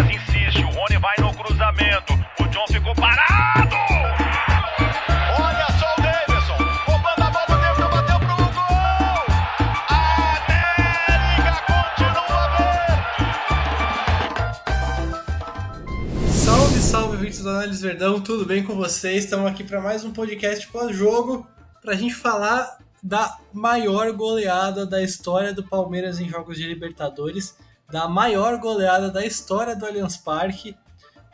Palmeiras insiste, o Rony vai no cruzamento. O John ficou parado! Olha só o Davidson, roubando a bola dentro, bateu pro gol! América continua! Salve, salve, ouvintes do Análise Verdão, tudo bem com vocês? Estamos aqui para mais um podcast pós-jogo para a gente falar da maior goleada da história do Palmeiras em jogos de Libertadores, da maior goleada da história do Allianz Parque.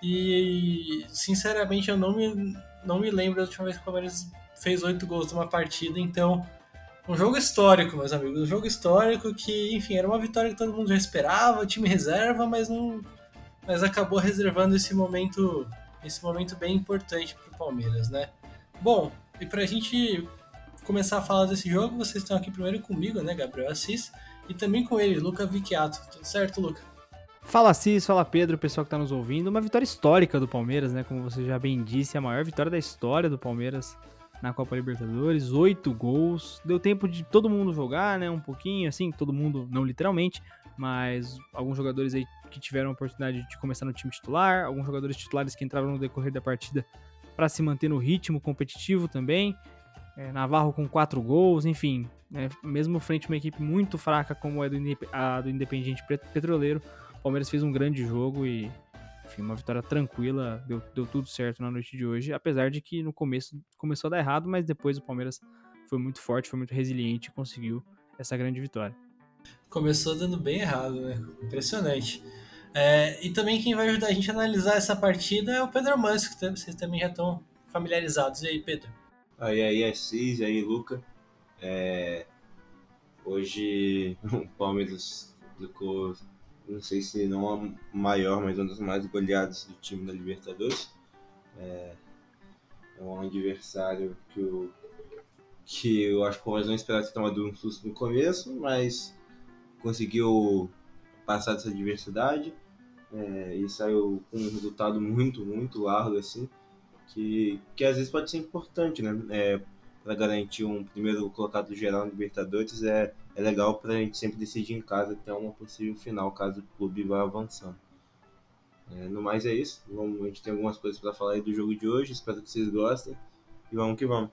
E sinceramente eu não me, não me lembro da última vez que o Palmeiras fez oito gols numa partida, então um jogo histórico, meus amigos, um jogo histórico que, enfim, era uma vitória que todo mundo já esperava, time reserva, mas não mas acabou reservando esse momento esse momento bem importante para o Palmeiras, né? Bom, e para a gente começar a falar desse jogo, vocês estão aqui primeiro comigo, né, Gabriel Assis, e também com ele, Luca Vicchiato. Tudo certo, Luca? Fala Assis, fala Pedro, pessoal que está nos ouvindo. Uma vitória histórica do Palmeiras, né? Como você já bem disse, a maior vitória da história do Palmeiras na Copa Libertadores. Oito gols. Deu tempo de todo mundo jogar, né? Um pouquinho, assim, todo mundo, não literalmente, mas alguns jogadores aí que tiveram a oportunidade de começar no time titular, alguns jogadores titulares que entraram no decorrer da partida para se manter no ritmo competitivo também é, Navarro com quatro gols, enfim, né, mesmo frente a uma equipe muito fraca como é do, a do Independiente Petroleiro, o Palmeiras fez um grande jogo e, enfim, uma vitória tranquila, deu, deu tudo certo na noite de hoje, apesar de que no começo começou a dar errado, mas depois o Palmeiras foi muito forte, foi muito resiliente e conseguiu essa grande vitória. Começou dando bem errado, né? Impressionante. É, e também quem vai ajudar a gente a analisar essa partida é o Pedro Amâncio, que vocês também já estão familiarizados. E aí, Pedro? Aí aí Assis, aí Luca. É... Hoje o Palmeiras aplicou, não sei se não a maior, mas uma das mais goleadas do time da Libertadores. É, é um adversário que, eu, que eu acho que o Palmeiras não esperava ter tomado um susto no começo, mas conseguiu passar dessa adversidade é, e saiu com um resultado muito, muito largo assim que, que às vezes pode ser importante, né? É, para garantir um primeiro colocado geral na Libertadores, é, é legal para a gente sempre decidir em casa até uma possível final, caso o clube vá avançando. É, no mais é isso. Vamos, a gente tem algumas coisas para falar aí do jogo de hoje, espero que vocês gostem. E vamos que vamos.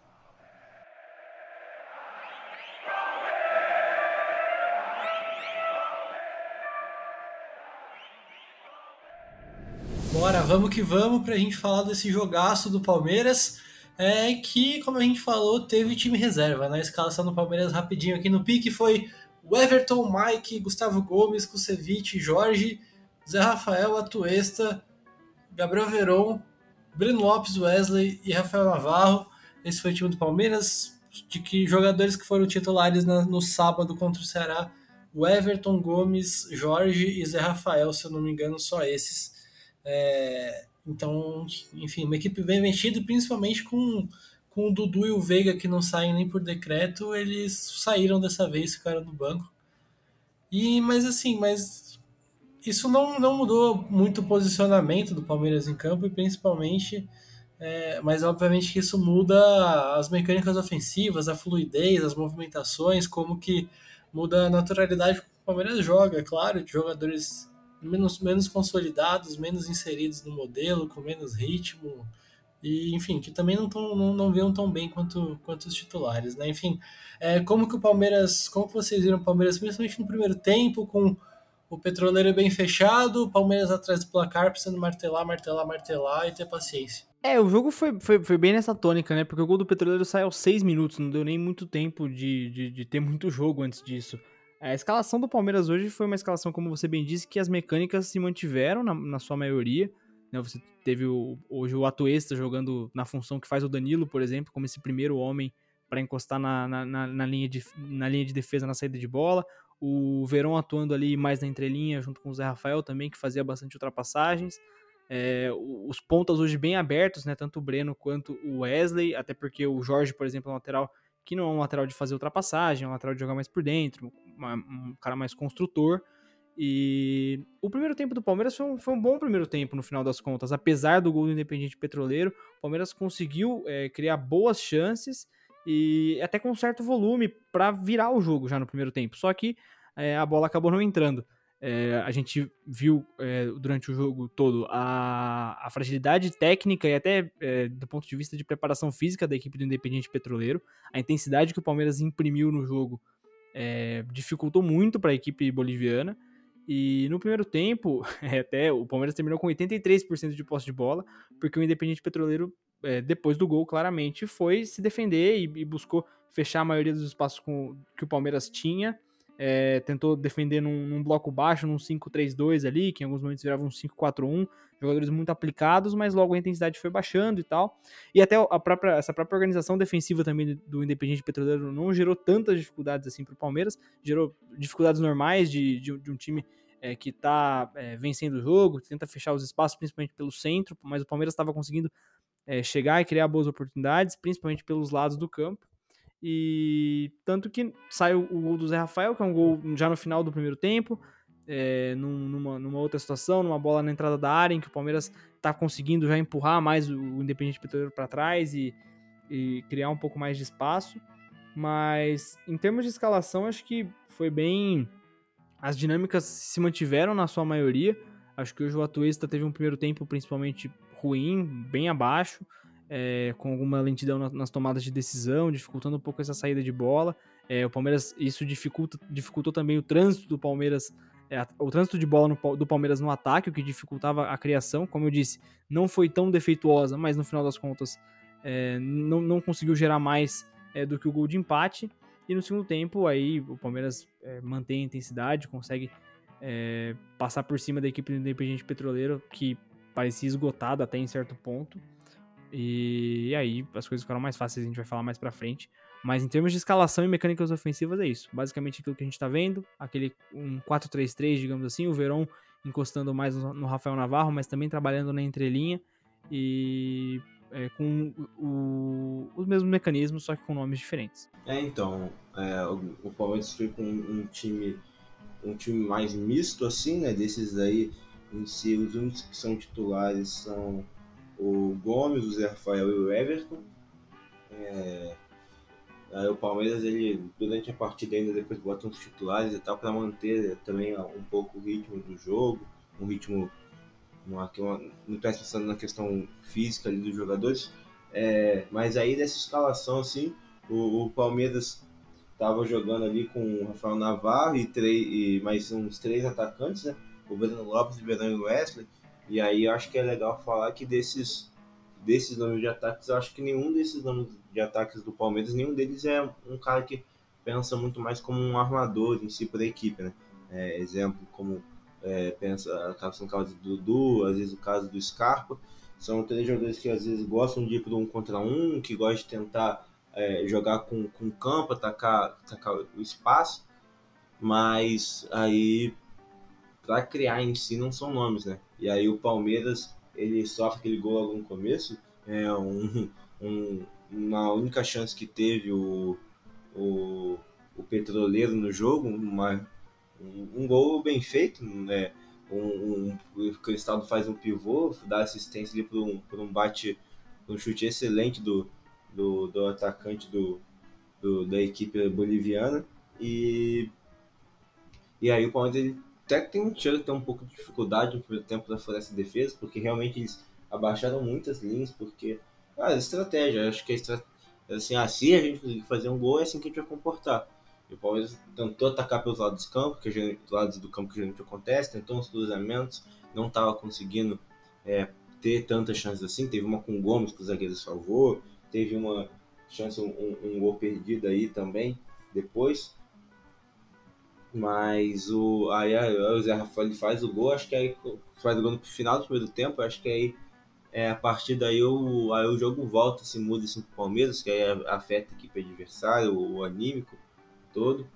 Vamos que vamos para a gente falar desse jogaço do Palmeiras. É que, como a gente falou, teve time reserva. Na né? escalação do Palmeiras, rapidinho aqui no pique, foi o Everton, Mike, Gustavo Gomes, Kusevich, Jorge, Zé Rafael, Atuesta, Gabriel Veron, Breno Lopes, Wesley e Rafael Navarro. Esse foi o time do Palmeiras. De que jogadores que foram titulares no sábado contra o Ceará, o Everton, Gomes, Jorge e Zé Rafael, se eu não me engano, só esses. É, então, enfim, uma equipe bem mexida, principalmente com, com o Dudu e o Veiga, que não saem nem por decreto, eles saíram dessa vez, ficaram no banco. E, mas assim, mas isso não, não mudou muito o posicionamento do Palmeiras em campo, e principalmente, é, mas obviamente que isso muda as mecânicas ofensivas, a fluidez, as movimentações, como que muda a naturalidade que o Palmeiras joga, é claro, de jogadores menos, menos consolidados, menos inseridos no modelo, com menos ritmo, e enfim, que também não, tão, não, não viam tão bem quanto, quanto os titulares, né? Enfim, é, como que o Palmeiras, como que vocês viram o Palmeiras, principalmente no primeiro tempo, com o Petroleiro bem fechado, o Palmeiras atrás do placar, precisando martelar, martelar, martelar e ter paciência. É, o jogo foi, foi, foi bem nessa tônica, né? Porque o gol do Petroleiro saiu aos seis minutos, não deu nem muito tempo de, de, de ter muito jogo antes disso. A escalação do Palmeiras hoje foi uma escalação, como você bem disse, que as mecânicas se mantiveram na, na sua maioria. Né? Você teve o, hoje o Atuesta jogando na função que faz o Danilo, por exemplo, como esse primeiro homem para encostar na, na, na, linha de, na linha de defesa na saída de bola. O Verão atuando ali mais na entrelinha, junto com o Zé Rafael também, que fazia bastante ultrapassagens. É, os pontas hoje bem abertos, né? Tanto o Breno quanto o Wesley, até porque o Jorge, por exemplo, é um lateral que não é um lateral de fazer ultrapassagem, é um lateral de jogar mais por dentro, uma, um cara mais construtor. E o primeiro tempo do Palmeiras foi um, foi um, bom primeiro tempo no final das contas. Apesar do gol do Independente Petroleiro, o Palmeiras conseguiu é, criar boas chances e até com certo volume para virar o jogo já no primeiro tempo. Só que é, a bola acabou não entrando. É, a gente viu é, durante o jogo todo a, a fragilidade técnica e até é, do ponto de vista de preparação física da equipe do Independiente Petroleiro. A intensidade que o Palmeiras imprimiu no jogo é, dificultou muito para a equipe boliviana. E no primeiro tempo, é, até o Palmeiras terminou com 83% de posse de bola, porque o Independiente Petroleiro, é, depois do gol, claramente foi se defender e, e buscou fechar a maioria dos espaços com, que o Palmeiras tinha. É, tentou defender num, num, bloco baixo, num 5-3-2 ali, que em alguns momentos virava um 5-4-1, jogadores muito aplicados, mas logo a intensidade foi baixando e tal. E até a própria, essa própria organização defensiva também do Independiente Petroleiro não gerou tantas dificuldades assim para o Palmeiras, gerou dificuldades normais de, de, de um time é, que está é, vencendo o jogo, tenta fechar os espaços, principalmente pelo centro, mas o Palmeiras estava conseguindo chegar e criar boas oportunidades, principalmente pelos lados do campo. E tanto que sai o, gol do Zé Rafael, que é um gol já no final do primeiro tempo, é, numa, numa, outra situação, numa bola na entrada da área, em que o Palmeiras está conseguindo já empurrar mais o, o Independente Petroleiro para trás e, e, criar um pouco mais de espaço. Mas em termos de escalação, acho que foi bem. As dinâmicas se mantiveram na sua maioria. Acho que hoje o Atuesta teve um primeiro tempo principalmente ruim, bem abaixo é, com alguma lentidão nas tomadas de decisão, dificultando um pouco essa saída de bola. É, o Palmeiras, isso dificulta, dificultou também o trânsito do Palmeiras, é, o trânsito de bola no, do Palmeiras no ataque, o que dificultava a criação. Como eu disse, não foi tão defeituosa, mas no final das contas não, não conseguiu gerar mais do que o gol de empate. E no segundo tempo, aí o Palmeiras mantém a intensidade, consegue passar por cima da equipe do Independente Petroleiro, que parecia esgotada até em certo ponto. E, aí as coisas ficaram mais fáceis, a gente vai falar mais pra frente. Mas em termos de escalação e mecânicas ofensivas é isso. Basicamente aquilo que a gente tá vendo, aquele um 4-3-3, digamos assim, o Verón encostando mais no Rafael Navarro, mas também trabalhando na entrelinha e é, com o, os mesmos mecanismos, só que com nomes diferentes. É, então, é, o, o Palmeiras foi com um time um time mais misto assim, né, desses aí em si, os únicos que são titulares são o Gomes, o Zé Rafael e o Everton. É... Aí o Palmeiras, ele, durante a partida ainda depois bota uns titulares e tal, para manter também um pouco o ritmo do jogo, um ritmo, uma, uma, não estou pensando na questão física ali dos jogadores, é, mas aí dessa escalação, assim, o, o Palmeiras estava jogando ali com o Rafael Navarro e, três, e mais uns três atacantes, né? O Breno Lopes, o Verão e o Wesley. E aí eu acho que é legal falar que desses, desses nomes de ataques, eu acho que nenhum desses nomes de ataques do Palmeiras, nenhum deles é um cara que pensa muito mais como um armador em si para a equipe, né? É, exemplo, como é, pensa no caso do Dudu, às vezes o caso do Scarpa, são três jogadores que às vezes gostam de ir para um contra um, que gostam de tentar é, jogar com, com campo, atacar, atacar o espaço, mas aí para criar em si não são nomes, né? E aí o Palmeiras, ele sofre aquele gol logo no começo, é um, um, uma única chance que teve o, o, o Petroleiro no jogo, uma, um, um gol bem feito, né? Um, um, o Cristaldo faz um pivô, dá assistência ali um, um bate, um chute excelente do, do, do atacante do, do, da equipe boliviana. E, e aí o Palmeiras até que tem um chega ter um pouco de dificuldade no primeiro tempo da fazer essa defesa, porque realmente eles abaixaram muitas linhas, porque ah, estratégia, acho que a estratégia, assim, ah, se a gente fazer um gol, é assim que a gente vai comportar. E o Palmeiras tentou atacar pelos lados do campo, que gente, lados do campo que geralmente acontece, tentou uns cruzamentos, não estava conseguindo é, ter tantas chances assim. Teve uma com o Gomes que o zagueiro salvou, teve uma chance, um, um gol perdido aí também depois. Mas o, aí, aí o Zé Rafael faz o gol, acho que aí faz o gol no final do primeiro tempo, acho que aí é, a partir daí o, aí o jogo volta, se muda assim pro Palmeiras, que aí afeta a equipe adversária, o, o anímico todo.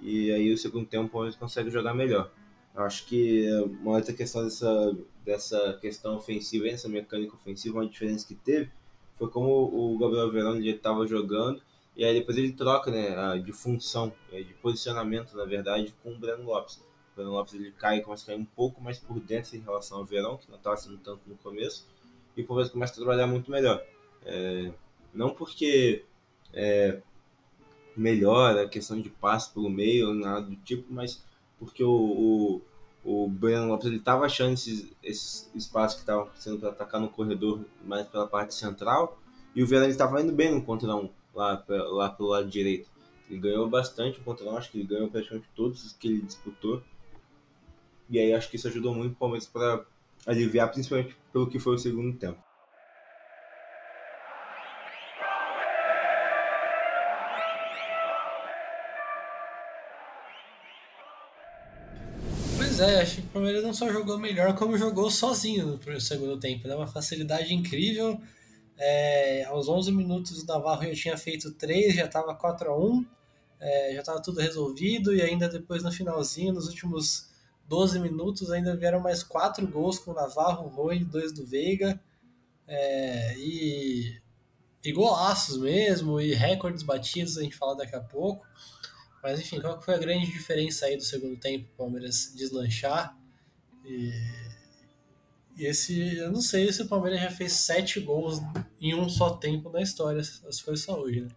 E aí o segundo tempo o Palmeiras consegue jogar melhor. Acho que uma outra questão dessa, dessa questão ofensiva, essa mecânica ofensiva, uma diferença que teve, foi como o Gabriel Verão estava jogando e aí depois ele troca né, de função, é, de posicionamento, na verdade, com o Breno Lopes. O Breno Lopes ele cai, começa a cair um pouco mais por dentro em relação ao Verão, que não estava sendo tanto no começo, e o Palmeiras começa a trabalhar muito melhor. É, não porque é, melhora a questão de passe pelo meio, nada do tipo, mas porque o, o, o Breno Lopes ele estava achando esses, esses espaços que estavam sendo para atacar no corredor mais pela parte central e o Verão estava indo bem no contra um lá, lá pelo lado direito. Ele ganhou bastante o um, acho que ele ganhou praticamente todos os que ele disputou. E aí acho que isso ajudou muito o Palmeiras para aliviar, principalmente pelo que foi o segundo tempo. Pois é, acho que o Palmeiras não só jogou melhor, como jogou sozinho no segundo tempo. Né? Uma facilidade incrível. É, aos 11 minutos o Navarro já tinha feito 3, já estava 4 a 1 é, já estava tudo resolvido. E ainda depois no finalzinho, nos últimos 12 minutos, ainda vieram mais 4 gols com o Navarro, o e 2 do Veiga. É, e, e golaços mesmo, e recordes batidos, a gente fala daqui a pouco. Mas enfim, qual foi a grande diferença aí do segundo tempo? Palmeiras deslanchar. E esse, eu não sei se o Palmeiras já fez sete gols em um só tempo na história. Se foi só hoje, né?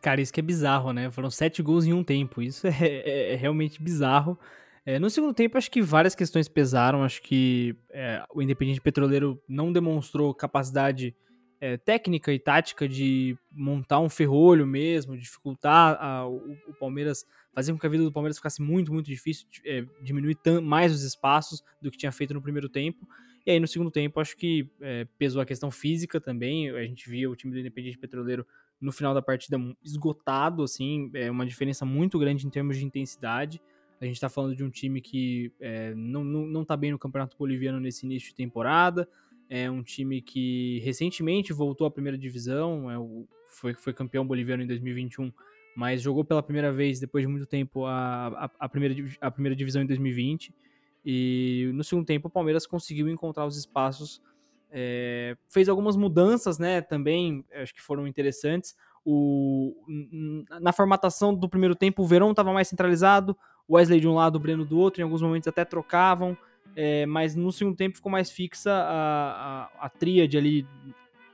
Cara, isso que é bizarro, né? Foram sete gols em um tempo. Isso é, é, é realmente bizarro. É, no segundo tempo, acho que várias questões pesaram. Acho que é, o Independente Petroleiro não demonstrou capacidade é, técnica e tática de montar um ferrolho mesmo, dificultar a, o, o, Palmeiras, fazer com que a vida do Palmeiras ficasse muito, muito difícil, é, diminuir mais os espaços do que tinha feito no primeiro tempo. E aí no segundo tempo acho que é, pesou a questão física também. A gente via o time do Independente Petroleiro no final da partida esgotado, assim, é uma diferença muito grande em termos de intensidade. A gente está falando de um time que é, não, não, não tá bem no Campeonato Boliviano nesse início de temporada, é um time que recentemente voltou à primeira divisão, é o, foi, foi campeão boliviano em 2021, mas jogou pela primeira vez depois de muito tempo a, a, a, primeira, a primeira divisão em 2020. E no segundo tempo o Palmeiras conseguiu encontrar os espaços, é, fez algumas mudanças, né? Também acho que foram interessantes. O, na formatação do primeiro tempo, o Verão estava mais centralizado, o Wesley de um lado, o Breno do outro, em alguns momentos até trocavam é, mas no segundo tempo ficou mais fixa a, a, a tríade ali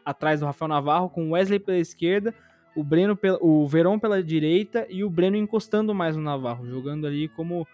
atrás do Rafael Navarro, com o Wesley pela esquerda, o Breno pela, o Verón pela direita e o Breno encostando mais no Navarro, jogando ali como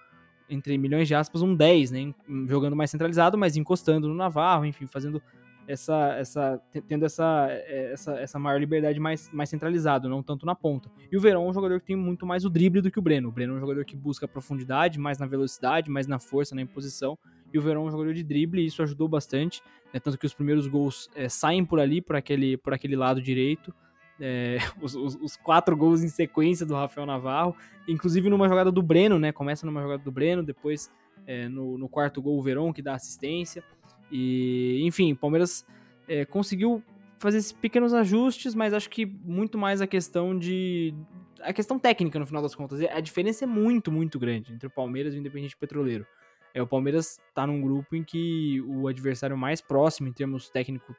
entre milhões de aspas um 10, né? Jogando mais centralizado, mas encostando no Navarro, enfim, fazendo essa, essa tendo essa, é, essa, essa maior liberdade mais, mais centralizado, não tanto na ponta. E o Verão é um jogador que tem muito mais o drible do que o Breno. O Breno é um jogador que busca profundidade, mais na velocidade, mais na força, na imposição. E o Verão é um jogador de drible e isso ajudou bastante. Né? Tanto que os primeiros gols é, saem por ali, por aquele, por aquele lado direito. É, os, os, os, quatro gols em sequência do Rafael Navarro, inclusive numa jogada do Breno, né? Começa numa jogada do Breno, depois é, no, no, quarto gol o Verón que dá assistência. E, enfim, o Palmeiras é, conseguiu fazer esses pequenos ajustes, mas acho que muito mais a questão de. a questão técnica, no final das contas. A diferença é muito, muito grande entre o Palmeiras e o Independente Petroleiro. É, o Palmeiras está num grupo em que o adversário mais próximo em termos técnico,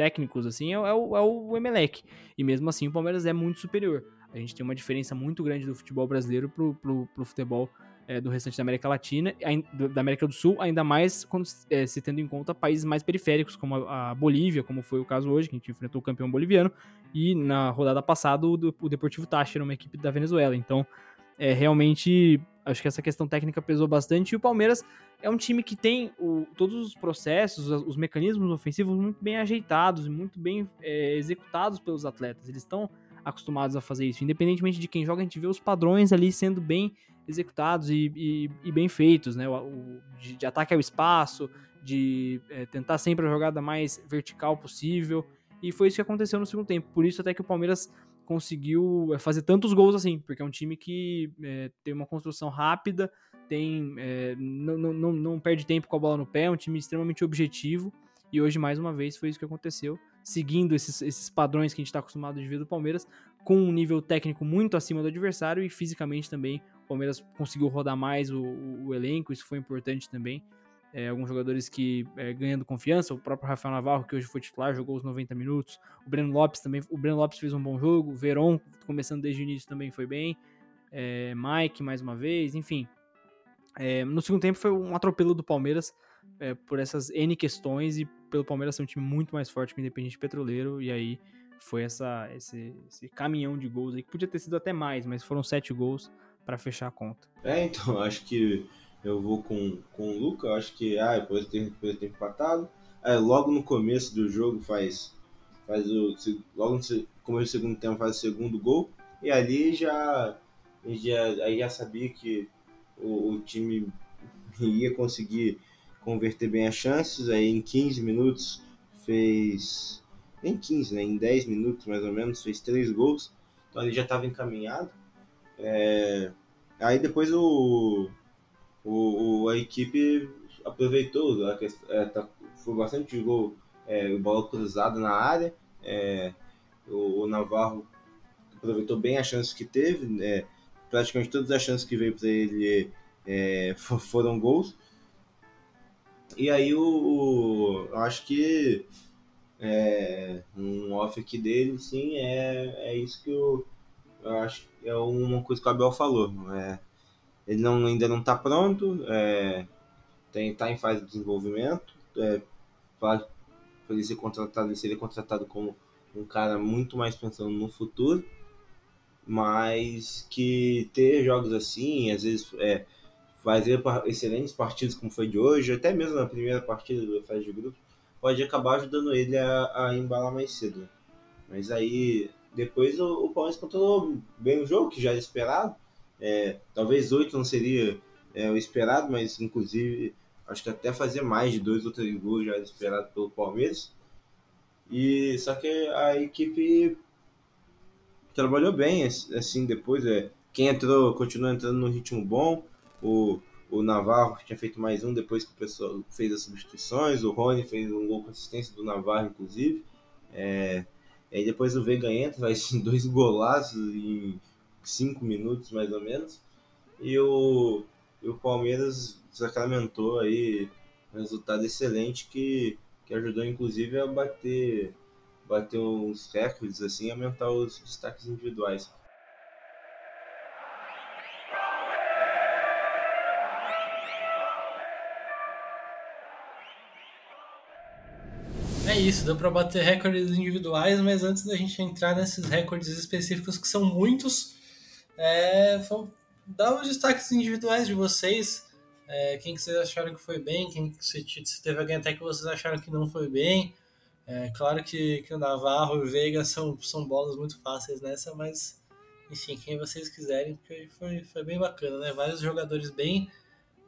técnicos assim é, é, o, é o Emelec. E mesmo assim o Palmeiras é muito superior. A gente tem uma diferença muito grande do futebol brasileiro pro, pro, pro futebol é, do restante da América Latina, da América do Sul, ainda mais quando, é, se tendo em conta países mais periféricos, como a, a, Bolívia, como foi o caso hoje, que a gente enfrentou o campeão boliviano, e na rodada passada o, o Deportivo Táchira, uma equipe da Venezuela. Então, é, realmente, acho que essa questão técnica pesou bastante, e o Palmeiras é um time que tem o, todos os processos, os, os, mecanismos ofensivos muito bem ajeitados e muito bem é, executados pelos atletas. Eles estão acostumados a fazer isso. Independentemente de quem joga, a gente vê os padrões ali sendo bem executados e, e, e bem feitos, né? O, o de, de, ataque ao espaço, de é, tentar sempre a jogada mais vertical possível. E foi isso que aconteceu no segundo tempo. Por isso até que o Palmeiras conseguiu é, fazer tantos gols assim, porque é um time que é, tem uma construção rápida, tem é, não, não, não perde tempo com a bola no pé, é um time extremamente objetivo. E hoje, mais uma vez, foi isso que aconteceu seguindo esses, esses padrões que a gente está acostumado de ver do Palmeiras, com um nível técnico muito acima do adversário e fisicamente também. O Palmeiras conseguiu rodar mais o, o elenco, isso foi importante também. É, alguns jogadores que é, ganhando confiança, o próprio Rafael Navarro, que hoje foi titular, jogou os 90 minutos. O Breno Lopes também, o Breno Lopes fez um bom jogo. O Veron, começando desde o início, também foi bem. É, Mike, mais uma vez, enfim. É, no segundo tempo foi um atropelo do Palmeiras é, por essas N questões e pelo Palmeiras ser um time muito mais forte que o Independente Petroleiro, e aí foi essa, esse, esse caminhão de gols aí, que podia ter sido até mais, mas foram sete gols para fechar a conta. É, então, acho que eu vou com, com o Luca. Eu acho que ah, depois tem, depois tem empatado. É, logo no começo do jogo faz, faz o. Logo no começo do segundo tempo faz o segundo gol. E ali já, já, aí já sabia que o, o time ia conseguir converter bem as chances. Aí em 15 minutos fez. Nem 15, né? Em 10 minutos mais ou menos, fez três gols. Então ele já estava encaminhado. É... Aí depois o, o, a equipe aproveitou, a questão, é, tá, foi bastante gol, é, bola cruzada na área. É, o, o, Navarro aproveitou bem as chances que teve, é, praticamente todas as chances que veio para ele é, foram gols. E aí o, o eu acho que é, um off aqui dele, sim, é, é isso que eu, eu acho é uma coisa que o Abel falou. É, ele não, ainda não está pronto, é, tem, tá em fase de desenvolvimento. É, para ele ser contratado, ele seria contratado como um cara muito mais pensando no futuro, mas que ter jogos assim, às vezes é, fazer excelentes partidas como foi de hoje, até mesmo na primeira partida do fase de grupo, pode acabar ajudando ele a, a embalar mais cedo. Mas aí depois o, o Palmeiras controlou bem o jogo, que já era esperado. É, talvez oito não seria é, o esperado, mas inclusive acho que até fazer mais de dois ou três gols já era esperado pelo Palmeiras. E só que a equipe trabalhou bem assim depois. É, quem entrou continua entrando no ritmo bom. O, o Navarro tinha feito mais um depois que o pessoal fez as substituições. O Rony fez um gol com assistência do Navarro, inclusive. É, Aí depois o Veiga entra, faz dois golaços em cinco minutos mais ou menos. E o, e o Palmeiras sacramentou aí um resultado excelente que, que ajudou inclusive a bater, bater uns recordes assim, aumentar os destaques individuais. É isso, deu para bater recordes individuais, mas antes da gente entrar nesses recordes específicos, que são muitos, é, dar os destaques individuais de vocês. É, quem que vocês acharam que foi bem, quem que se, se teve alguém até que vocês acharam que não foi bem. É, claro que, que o Navarro e o Veiga são, são bolas muito fáceis nessa, mas enfim, quem vocês quiserem, porque foi, foi bem bacana, né? Vários jogadores bem,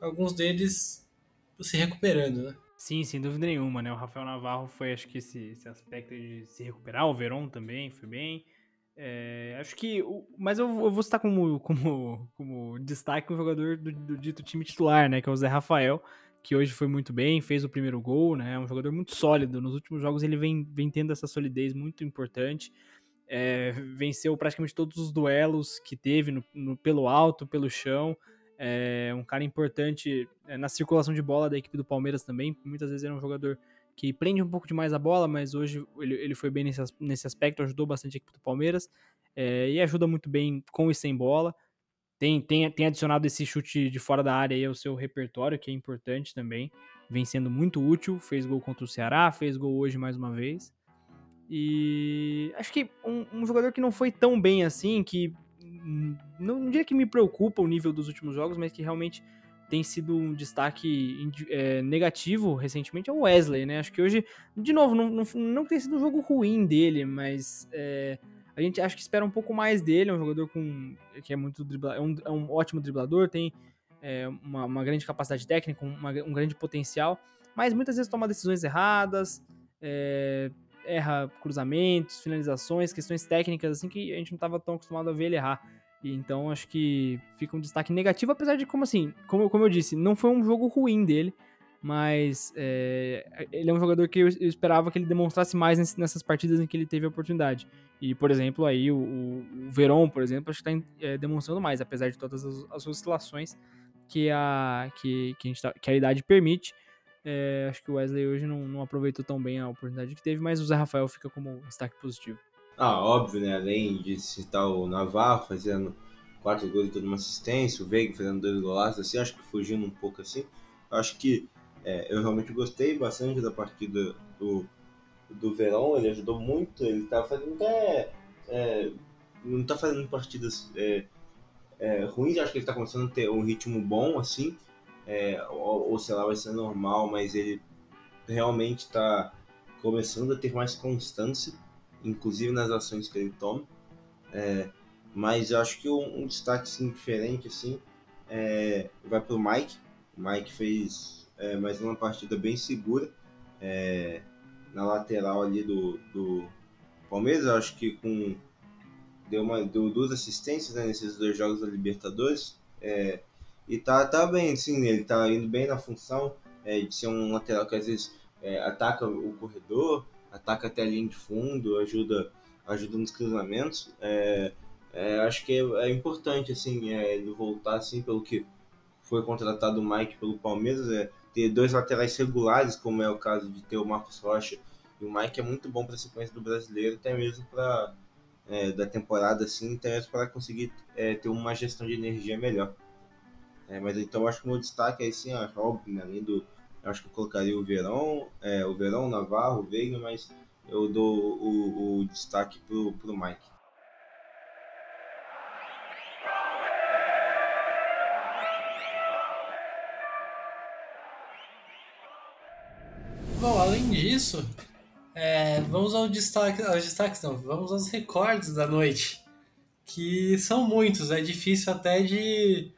alguns deles se recuperando, né? Sim, sem dúvida nenhuma, né? O Rafael Navarro foi, acho que esse, esse aspecto de se recuperar, o Verón também foi bem. É, acho que. Mas eu, eu, vou citar como, como, como destaque um jogador do, do, dito time titular, né? Que é o Zé Rafael, que hoje foi muito bem, fez o primeiro gol, né? É um jogador muito sólido. Nos últimos jogos ele vem, vem tendo essa solidez muito importante. É, venceu praticamente todos os duelos que teve no, no, pelo alto, pelo chão é um cara importante é, na circulação de bola da equipe do Palmeiras também. Muitas vezes ele é um jogador que prende um pouco demais a bola, mas hoje ele, ele foi bem nesse, nesse aspecto, ajudou bastante a equipe do Palmeiras é, e ajuda muito bem com e sem bola. Tem, tem, tem adicionado esse chute de fora da área aí ao seu repertório, que é importante também. Vem sendo muito útil, fez gol contra o Ceará, fez gol hoje mais uma vez. E acho que um, um jogador que não foi tão bem assim, que não, não diria que me preocupa o nível dos últimos jogos, mas que realmente tem sido um destaque é, negativo recentemente é o Wesley, né? Acho que hoje, de novo, não, não, não tem sido um jogo ruim dele, mas é, a gente acha que espera um pouco mais dele. É um jogador com que é muito dribla, é, um, é um ótimo driblador, tem é, uma, uma, grande capacidade técnica, uma, um grande potencial, mas muitas vezes toma decisões erradas, é, erra cruzamentos, finalizações, questões técnicas, assim, que a gente não estava tão acostumado a ver ele errar. E então acho que fica um destaque negativo, apesar de, como assim, como, como eu disse, não foi um jogo ruim dele, mas é, ele é um jogador que eu, eu, esperava que ele demonstrasse mais nessas partidas em que ele teve a oportunidade. E, por exemplo, aí o, o, Verón, por exemplo, acho que está é, demonstrando mais, apesar de todas as, as oscilações que a, que, que, a tá, que a idade permite. É, acho que o Wesley hoje não, não, aproveitou tão bem a oportunidade que teve, mas o Zé Rafael fica como destaque positivo. Ah, óbvio, né? Além de citar o Navarro fazendo quatro gols e toda uma assistência, o Veiga fazendo dois golaços, assim, acho que fugindo um pouco assim. Acho que é, eu realmente gostei bastante da partida do, do Verão, ele ajudou muito, ele tá fazendo até. É, não tá fazendo partidas é, é ruins, acho que ele tá começando a ter um ritmo bom, assim. é, ou, ou sei lá, vai ser normal, mas ele realmente está começando a ter mais constância, inclusive nas ações que ele toma. É, mas eu acho que um, um destaque assim, diferente assim, é, vai para o Mike. O Mike fez é, mais uma partida bem segura é, na lateral ali do, do Palmeiras. Eu acho que com deu, uma, deu duas assistências né, nesses dois jogos da Libertadores. É, e tá, tá bem, sim, ele tá indo bem na função é, de ser um lateral que às vezes ataca o corredor, ataca até a linha de fundo, ajuda, ajuda nos cruzamentos. É, é, acho que é, é, importante assim, é, ele voltar assim, pelo que foi contratado o Mike pelo Palmeiras, é, ter dois laterais regulares, como é o caso de ter o Marcos Rocha e o Mike é muito bom para a sequência do brasileiro, até mesmo para é, da temporada assim, até mesmo para conseguir é, ter uma gestão de energia melhor. É, mas então acho que o meu destaque é assim, acho, óbvio, né, além do. Acho que eu colocaria o Verão, é, o Verão, Navarro, o Veiga, mas eu dou o, o destaque pro, pro Mike. Bom, além disso, é, vamos ao destaque, aos destaques não, vamos aos recordes da noite, que são muitos, é difícil até de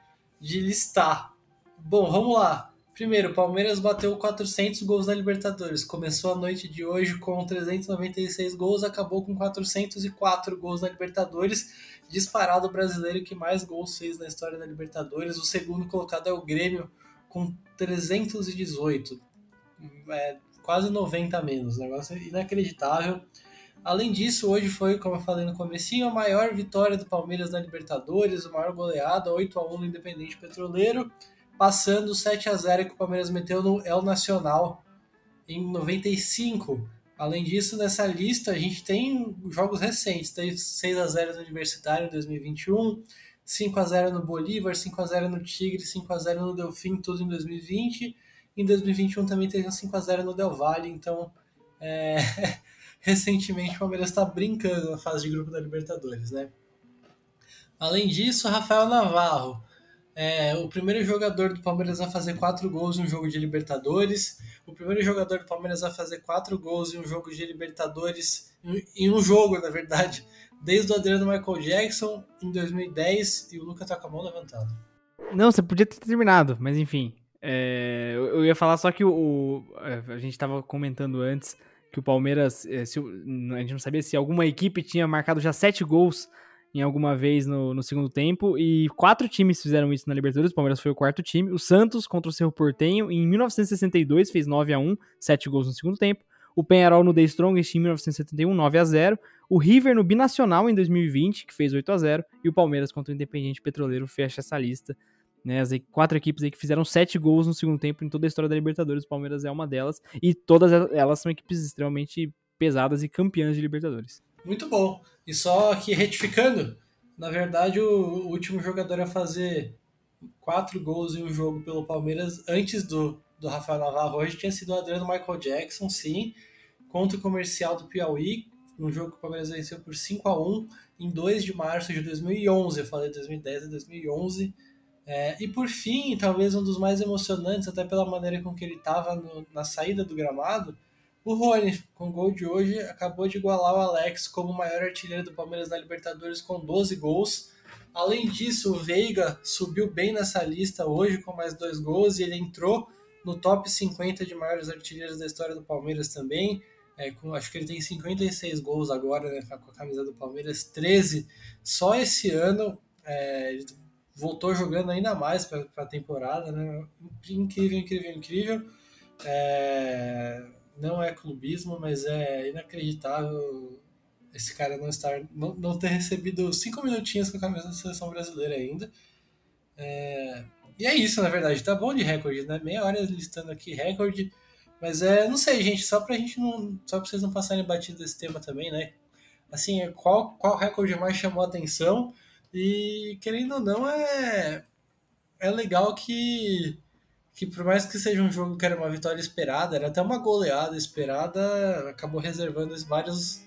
de listar. Bom, vamos lá. Primeiro, o Palmeiras bateu 400 gols na Libertadores. Começou a noite de hoje com 396 gols, acabou com 404 gols na Libertadores. Disparado o brasileiro que mais gols fez na história da Libertadores. O segundo colocado é o Grêmio com 318. É, quase 90 a menos. Negócio inacreditável. Além disso, hoje foi, como eu falei no comecinho, a maior vitória do Palmeiras na Libertadores, a maior goleada, 8 a 1 no Independente Petroleiro, passando 7 a 0 que o Palmeiras meteu no El Nacional em 95. Além disso, nessa lista a gente tem jogos recentes, teve 6 a 0 no Universitário em 2021, 5 a 0 no Bolívar, 5 a 0 no Tigre, 5 a 0 no Delfim, tudo em 2020. Em 2021 também teve um 5 a 0 no Del Valle, então é... recentemente o Palmeiras está brincando na fase de grupo da Libertadores, né? Além disso, Rafael Navarro, é, o primeiro jogador do Palmeiras a fazer quatro gols em um jogo de Libertadores, o primeiro jogador do Palmeiras a fazer quatro gols em um jogo de Libertadores, em um jogo, na verdade, desde o Adriano Michael Jackson em 2010 e o Lucas tá com a mão levantada. Não, você podia ter terminado, mas enfim. É, eu ia falar só que o, o a gente estava comentando antes que o Palmeiras, eh, se, a gente não sabia se alguma equipe tinha marcado já sete gols em alguma vez no, no, segundo tempo, e quatro times fizeram isso na Libertadores, o Palmeiras foi o quarto time, o Santos contra o Cerro Portenho em 1962 fez 9 a 1 sete gols no segundo tempo, o Penharol no The Strongest em 1971, 9 a 0 o River no Binacional em 2020, que fez 8 a 0 e o Palmeiras contra o Independiente Petroleiro fecha essa lista né, as quatro equipes aí que fizeram sete gols no segundo tempo em toda a história da Libertadores. O Palmeiras é uma delas. E todas elas são equipes extremamente pesadas e campeãs de Libertadores. Muito bom. E só aqui retificando, na verdade, o último jogador a fazer quatro gols em um jogo pelo Palmeiras antes do, do Rafael Navarro hoje tinha sido o Adriano Michael Jackson, sim, contra o comercial do Piauí, um jogo que o Palmeiras venceu por 5 a 1 em 2 de março de 2011. Eu falei 2010 e 2011 é, e por fim, talvez um dos mais emocionantes, até pela maneira com que ele estava na saída do gramado, o Rony, com o gol de hoje, acabou de igualar o Alex como o maior artilheiro do Palmeiras na Libertadores com 12 gols. Além disso, o Veiga subiu bem nessa lista hoje com mais dois gols e ele entrou no top 50 de maiores artilheiros da história do Palmeiras também. É, com, acho que ele tem 56 gols agora né, com a camisa do Palmeiras, 13 só esse ano. É, ele voltou jogando ainda mais para a temporada, né? Incrível, incrível, incrível. É, não é clubismo, mas é inacreditável esse cara não estar, não, não ter recebido cinco minutinhos com a camisa da seleção brasileira ainda. É, e é isso, na verdade, tá bom de recorde, né? Meia hora listando aqui recorde, mas é, não sei, gente, só pra gente não, só pra vocês não passarem batido desse tema também, né? Assim, qual qual recorde mais chamou a atenção? E querendo ou não, é, é legal que, que por mais que seja um jogo que era uma vitória esperada, era até uma goleada esperada, acabou reservando vários,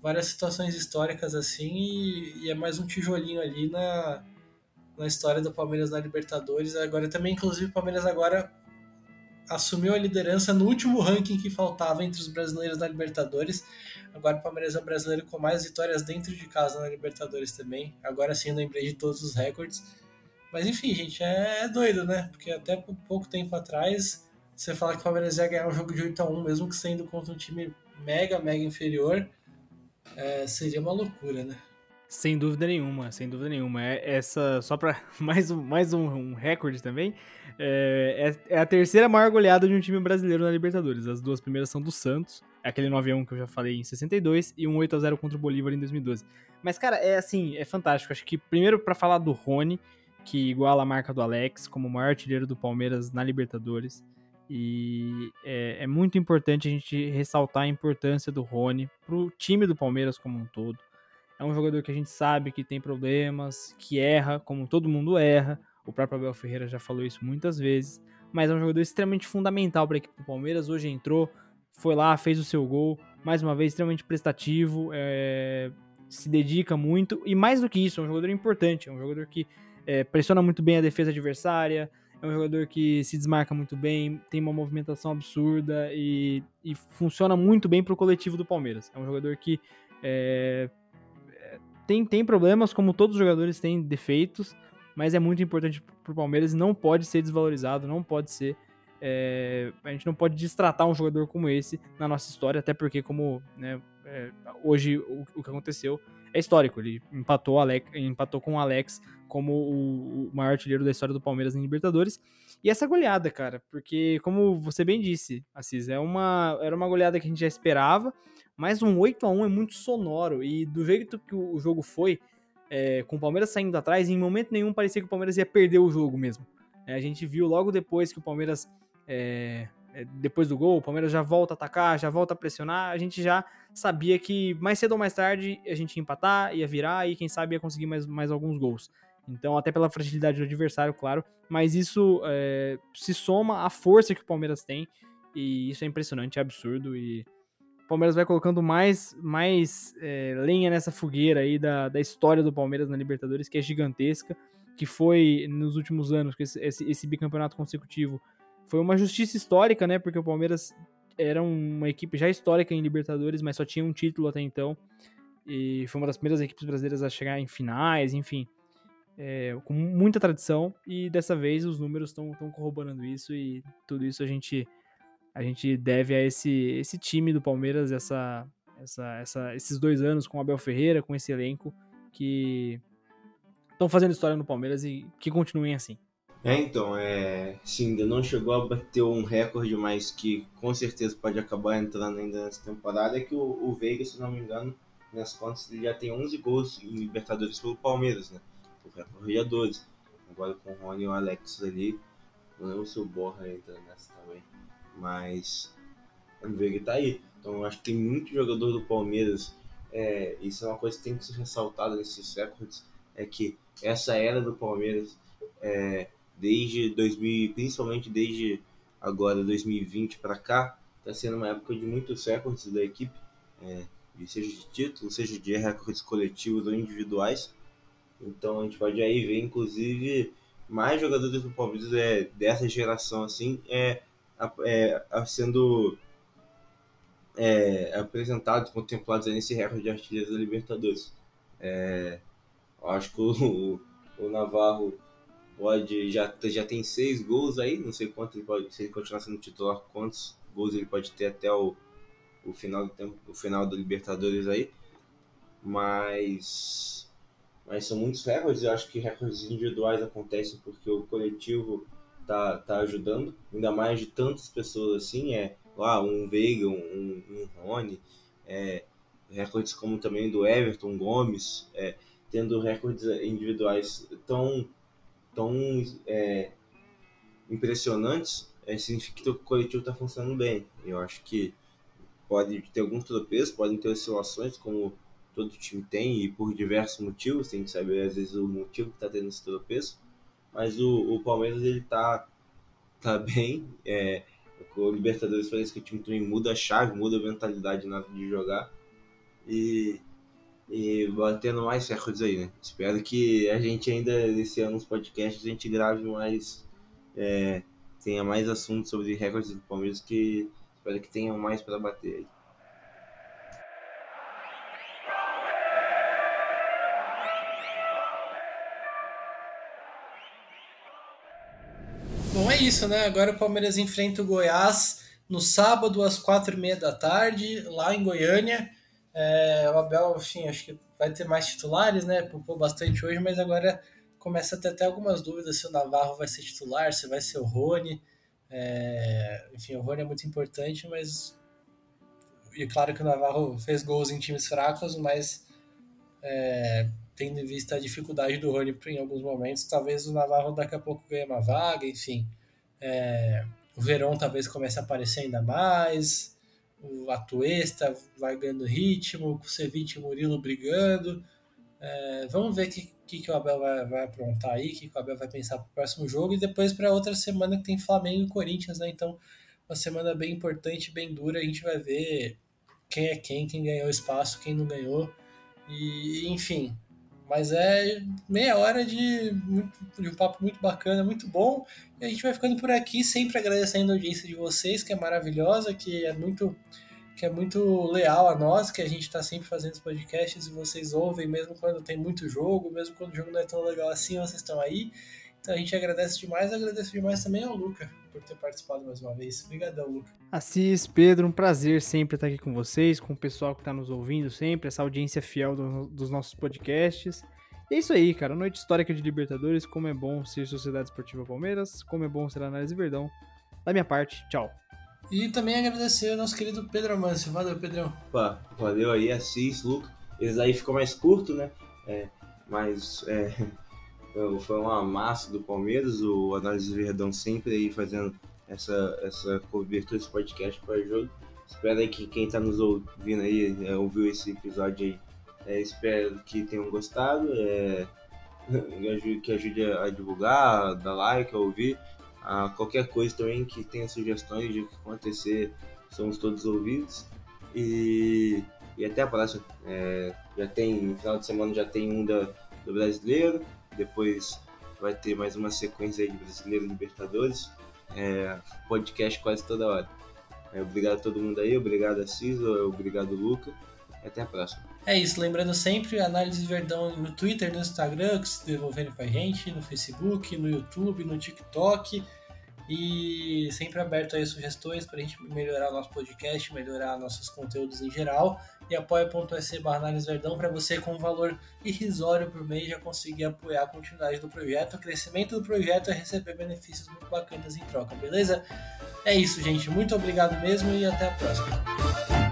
várias situações históricas assim e, e é mais um tijolinho ali na, na história do Palmeiras na Libertadores. Agora também, inclusive, o Palmeiras agora assumiu a liderança no último ranking que faltava entre os brasileiros na Libertadores. Agora o Palmeiras é o brasileiro com mais vitórias dentro de casa na Libertadores também. Agora sim lembrei de todos os recordes. Mas enfim, gente, é, é doido, né? Porque até pouco tempo atrás, você fala que o Palmeiras ia ganhar um jogo de 8 a 1 mesmo que sendo contra um time mega, mega inferior, é, seria uma loucura, né? Sem dúvida nenhuma, sem dúvida nenhuma. É, essa, só para mais um, mais um, um recorde também, é, é, é, a terceira maior goleada de um time brasileiro na Libertadores. As duas primeiras são do Santos, é aquele 9x1 que eu já falei em 62, e um 8x0 contra o Bolívar em 2012. Mas, cara, é assim, é fantástico. Acho que primeiro para falar do Rony, que iguala a marca do Alex como o maior artilheiro do Palmeiras na Libertadores. E é, é muito importante a gente ressaltar a importância do Rony pro time do Palmeiras como um todo. É um jogador que a gente sabe que tem problemas, que erra, como todo mundo erra. O próprio Abel Ferreira já falou isso muitas vezes. Mas é um jogador extremamente fundamental para a equipe do Palmeiras. Hoje entrou, foi lá, fez o seu gol. Mais uma vez, extremamente prestativo, é, se dedica muito. E mais do que isso, é um jogador importante. É um jogador que é, pressiona muito bem a defesa adversária. É um jogador que se desmarca muito bem, tem uma movimentação absurda e, e funciona muito bem para o coletivo do Palmeiras. É um jogador que é, tem, tem problemas, como todos os jogadores têm defeitos, mas é muito importante para o Palmeiras e não pode ser desvalorizado, não pode ser. É, a gente não pode destratar um jogador como esse na nossa história, até porque, como né, é, hoje o, o, que aconteceu é histórico. Ele empatou, Alex, empatou com o Alex como o, o maior artilheiro da história do Palmeiras em Libertadores. E essa goleada, cara, porque, como você bem disse, Assis, é uma, era uma goleada que a gente já esperava mas um 8 a 1 é muito sonoro. E do jeito que o jogo foi, é, com o Palmeiras saindo atrás, em momento nenhum parecia que o Palmeiras ia perder o jogo mesmo. É, a gente viu logo depois que o Palmeiras. É, depois do gol, o Palmeiras já volta a atacar, já volta a pressionar. A gente já sabia que mais cedo ou mais tarde a gente ia empatar, ia virar e quem sabe ia conseguir mais, mais alguns gols. Então, até pela fragilidade do adversário, claro. Mas isso é, se soma à força que o Palmeiras tem. E isso é impressionante, é absurdo. E o Palmeiras vai colocando mais, mais é, lenha nessa fogueira aí da, da história do Palmeiras na Libertadores, que é gigantesca, que foi nos últimos anos, esse, esse, esse bicampeonato consecutivo, foi uma justiça histórica, né? Porque o Palmeiras era uma equipe já histórica em Libertadores, mas só tinha um título até então. E foi uma das primeiras equipes brasileiras a chegar em finais, enfim. É, com muita tradição. E dessa vez os números estão corroborando isso. E tudo isso a gente a gente deve a esse, esse time do Palmeiras, essa, essa, essa, esses dois anos com o Abel Ferreira, com esse elenco, que estão fazendo história no Palmeiras e que continuem assim. É, então, é, sim, ainda não chegou a bater um recorde, mas que com certeza pode acabar entrando ainda nessa temporada, é que o, o Veiga, se não me engano, nas contas, ele já tem 11 gols em Libertadores pelo Palmeiras, né? O recorde é 12. Agora com o Rony e o Alex ali, não lembro se o Borra entra nessa também. Mas o Veiga tá aí. Então eu acho que tem muito jogador do Palmeiras. É, isso é uma coisa que tem que ser ressaltada nesses recordes. É que essa era do Palmeiras, é, desde 2000, principalmente desde agora 2020 para cá, está sendo uma época de muitos recordes da equipe, é, seja de título, seja de recordes coletivos ou individuais. Então a gente pode aí ver, inclusive, mais jogadores do Palmeiras é, dessa geração assim, é, é, sendo é, apresentados, contemplados nesse recorde de artilheiros da Libertadores. É, acho que o, o, Navarro pode já, já tem seis gols aí, não sei quanto ele pode, se ele continuar sendo titular, quantos gols ele pode ter até o, o final do tempo, o final do Libertadores aí. Mas mas são muitos recordes, eu acho que recordes individuais acontecem porque o coletivo tá, tá ajudando, ainda mais de tantas pessoas assim, é lá um Veiga, um, um Rony, é, recordes como também do Everton Gomes, é, tendo recordes individuais tão, tão é, impressionantes, é, significa que o coletivo está funcionando bem. Eu acho que pode ter alguns tropeços, podem ter oscilações, como todo time tem, e por diversos motivos, tem que saber às vezes o motivo que está tendo esse tropeço, mas o, o Palmeiras ele tá, tá bem. É, o Libertadores parece que o time também muda a chave, muda a mentalidade na hora de jogar. E, e batendo mais recordes aí, né? Espero que a gente ainda, esse ano, nos podcasts, a gente grave mais, é, tenha mais assuntos sobre recordes do Palmeiras, que espero que tenha mais para bater aí. Bom, é isso, né? Agora o Palmeiras enfrenta o Goiás no sábado às quatro e meia da tarde, lá em Goiânia. É, o Abel, enfim, acho que vai ter mais titulares, né? Poupou bastante hoje, mas agora começa a ter até algumas dúvidas se o Navarro vai ser titular, se vai ser o Rony. É, enfim, o Rony é muito importante, mas. E claro que o Navarro fez gols em times fracos, mas é, tendo em vista a dificuldade do Rony em alguns momentos, talvez o Navarro daqui a pouco ganhe uma vaga, enfim. É, o Verón talvez comece a aparecer ainda mais, o Atuesta vai ganhando ritmo, o Ceviche e o Murilo brigando. É, vamos ver o que, que, que, o Abel vai, vai aprontar aí, o que, que o Abel vai pensar para o próximo jogo e depois para outra semana que tem Flamengo e Corinthians, né? Então, uma semana bem importante, bem dura. A gente vai ver quem é quem, quem ganhou espaço, quem não ganhou. E, enfim, mas é meia hora de, de um papo muito bacana, muito bom. E a gente vai ficando por aqui, sempre agradecendo a audiência de vocês, que é maravilhosa, que é muito que é muito leal a nós, que a gente está sempre fazendo os podcasts e vocês ouvem, mesmo quando tem muito jogo, mesmo quando o jogo não é tão legal assim, vocês estão aí. Então a gente agradece demais, agradeço demais também ao Luca por ter participado mais uma vez. Obrigadão, Luca. Assis, Pedro, um prazer sempre estar aqui com vocês, com o pessoal que está nos ouvindo sempre, essa audiência fiel do, dos nossos podcasts. E é isso aí, cara. Noite histórica de Libertadores. Como é bom ser Sociedade Esportiva Palmeiras. Como é bom ser Análise Verdão. Da minha parte, tchau. E também agradecer ao nosso querido Pedro Amâncio. Valeu, Pedrão. Opa, valeu aí, Assis, Luca. Esse aí ficou mais curto, né? É, mas é, foi uma massa do Palmeiras, o Análise Verdão sempre aí fazendo essa, essa cobertura desse podcast para jogo. Espero aí que quem está nos ouvindo aí, é, ouviu esse episódio aí, é, espero que tenham gostado, é, que ajude a divulgar, a dar like, a ouvir. A qualquer coisa também que tenha sugestões de o que acontecer, somos todos ouvidos. E, e até a próxima. É, já tem, no final de semana já tem um da, do brasileiro, depois vai ter mais uma sequência de brasileiro Libertadores. É, podcast quase toda hora. É, obrigado a todo mundo aí, obrigado a Ciso, obrigado Luca. Até a próxima. É isso, lembrando sempre, análise Verdão no Twitter, no Instagram, que se devolverem com a gente, no Facebook, no YouTube, no TikTok. E sempre aberto aí sugestões para a gente melhorar nosso podcast, melhorar nossos conteúdos em geral. E apoia.se Verdão para você, com um valor irrisório por mês, já conseguir apoiar a continuidade do projeto. O crescimento do projeto é receber benefícios muito bacanas em troca, beleza? É isso, gente. Muito obrigado mesmo e até a próxima.